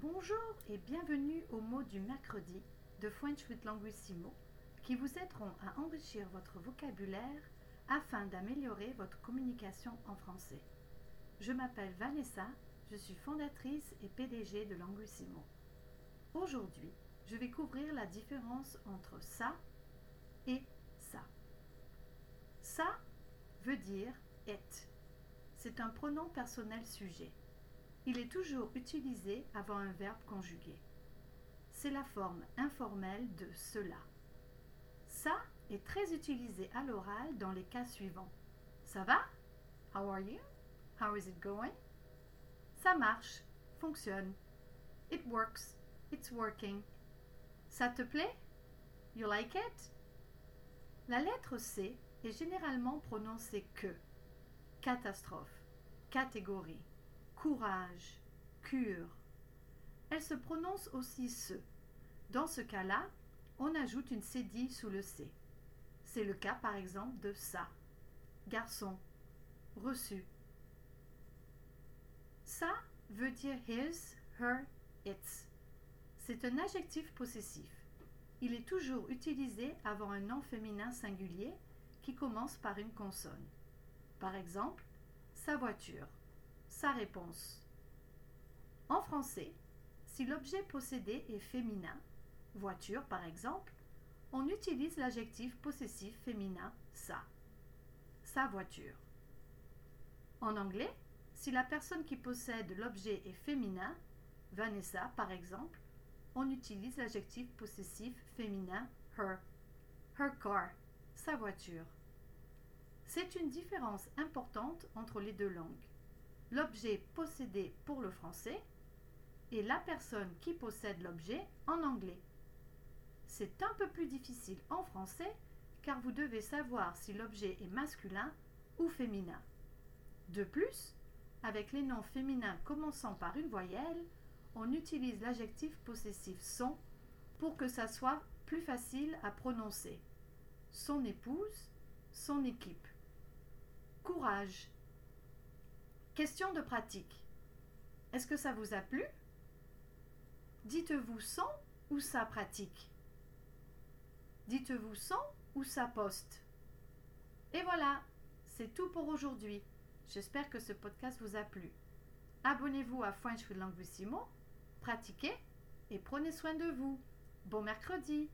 Bonjour et bienvenue au mot du mercredi de French with Languissimo qui vous aideront à enrichir votre vocabulaire afin d'améliorer votre communication en français. Je m'appelle Vanessa, je suis fondatrice et PDG de Languissimo. Aujourd'hui, je vais couvrir la différence entre ça et ça. Ça veut dire être. C'est un pronom personnel sujet. Il est toujours utilisé avant un verbe conjugué. C'est la forme informelle de cela. Ça est très utilisé à l'oral dans les cas suivants. Ça va? How are you? How is it going? Ça marche, fonctionne. It works, it's working. Ça te plaît? You like it? La lettre C est généralement prononcée que. Catastrophe, catégorie, courage, cure. Elle se prononce aussi ce. Dans ce cas-là, on ajoute une cédille sous le C. C'est le cas par exemple de ça. Garçon, reçu. Ça veut dire his, her, its. C'est un adjectif possessif. Il est toujours utilisé avant un nom féminin singulier qui commence par une consonne. Par exemple, sa voiture, sa réponse. En français, si l'objet possédé est féminin, voiture par exemple, on utilise l'adjectif possessif féminin sa. Sa voiture. En anglais, si la personne qui possède l'objet est féminin, Vanessa par exemple, on utilise l'adjectif possessif féminin her. Her car, sa voiture. C'est une différence importante entre les deux langues. L'objet possédé pour le français et la personne qui possède l'objet en anglais. C'est un peu plus difficile en français car vous devez savoir si l'objet est masculin ou féminin. De plus, avec les noms féminins commençant par une voyelle, on utilise l'adjectif possessif son pour que ça soit plus facile à prononcer. Son épouse, son équipe. Courage. Question de pratique. Est-ce que ça vous a plu? Dites-vous son ou ça pratique? Dites-vous son ou ça poste? Et voilà, c'est tout pour aujourd'hui. J'espère que ce podcast vous a plu. Abonnez-vous à French with Languissimo, pratiquez et prenez soin de vous. Bon mercredi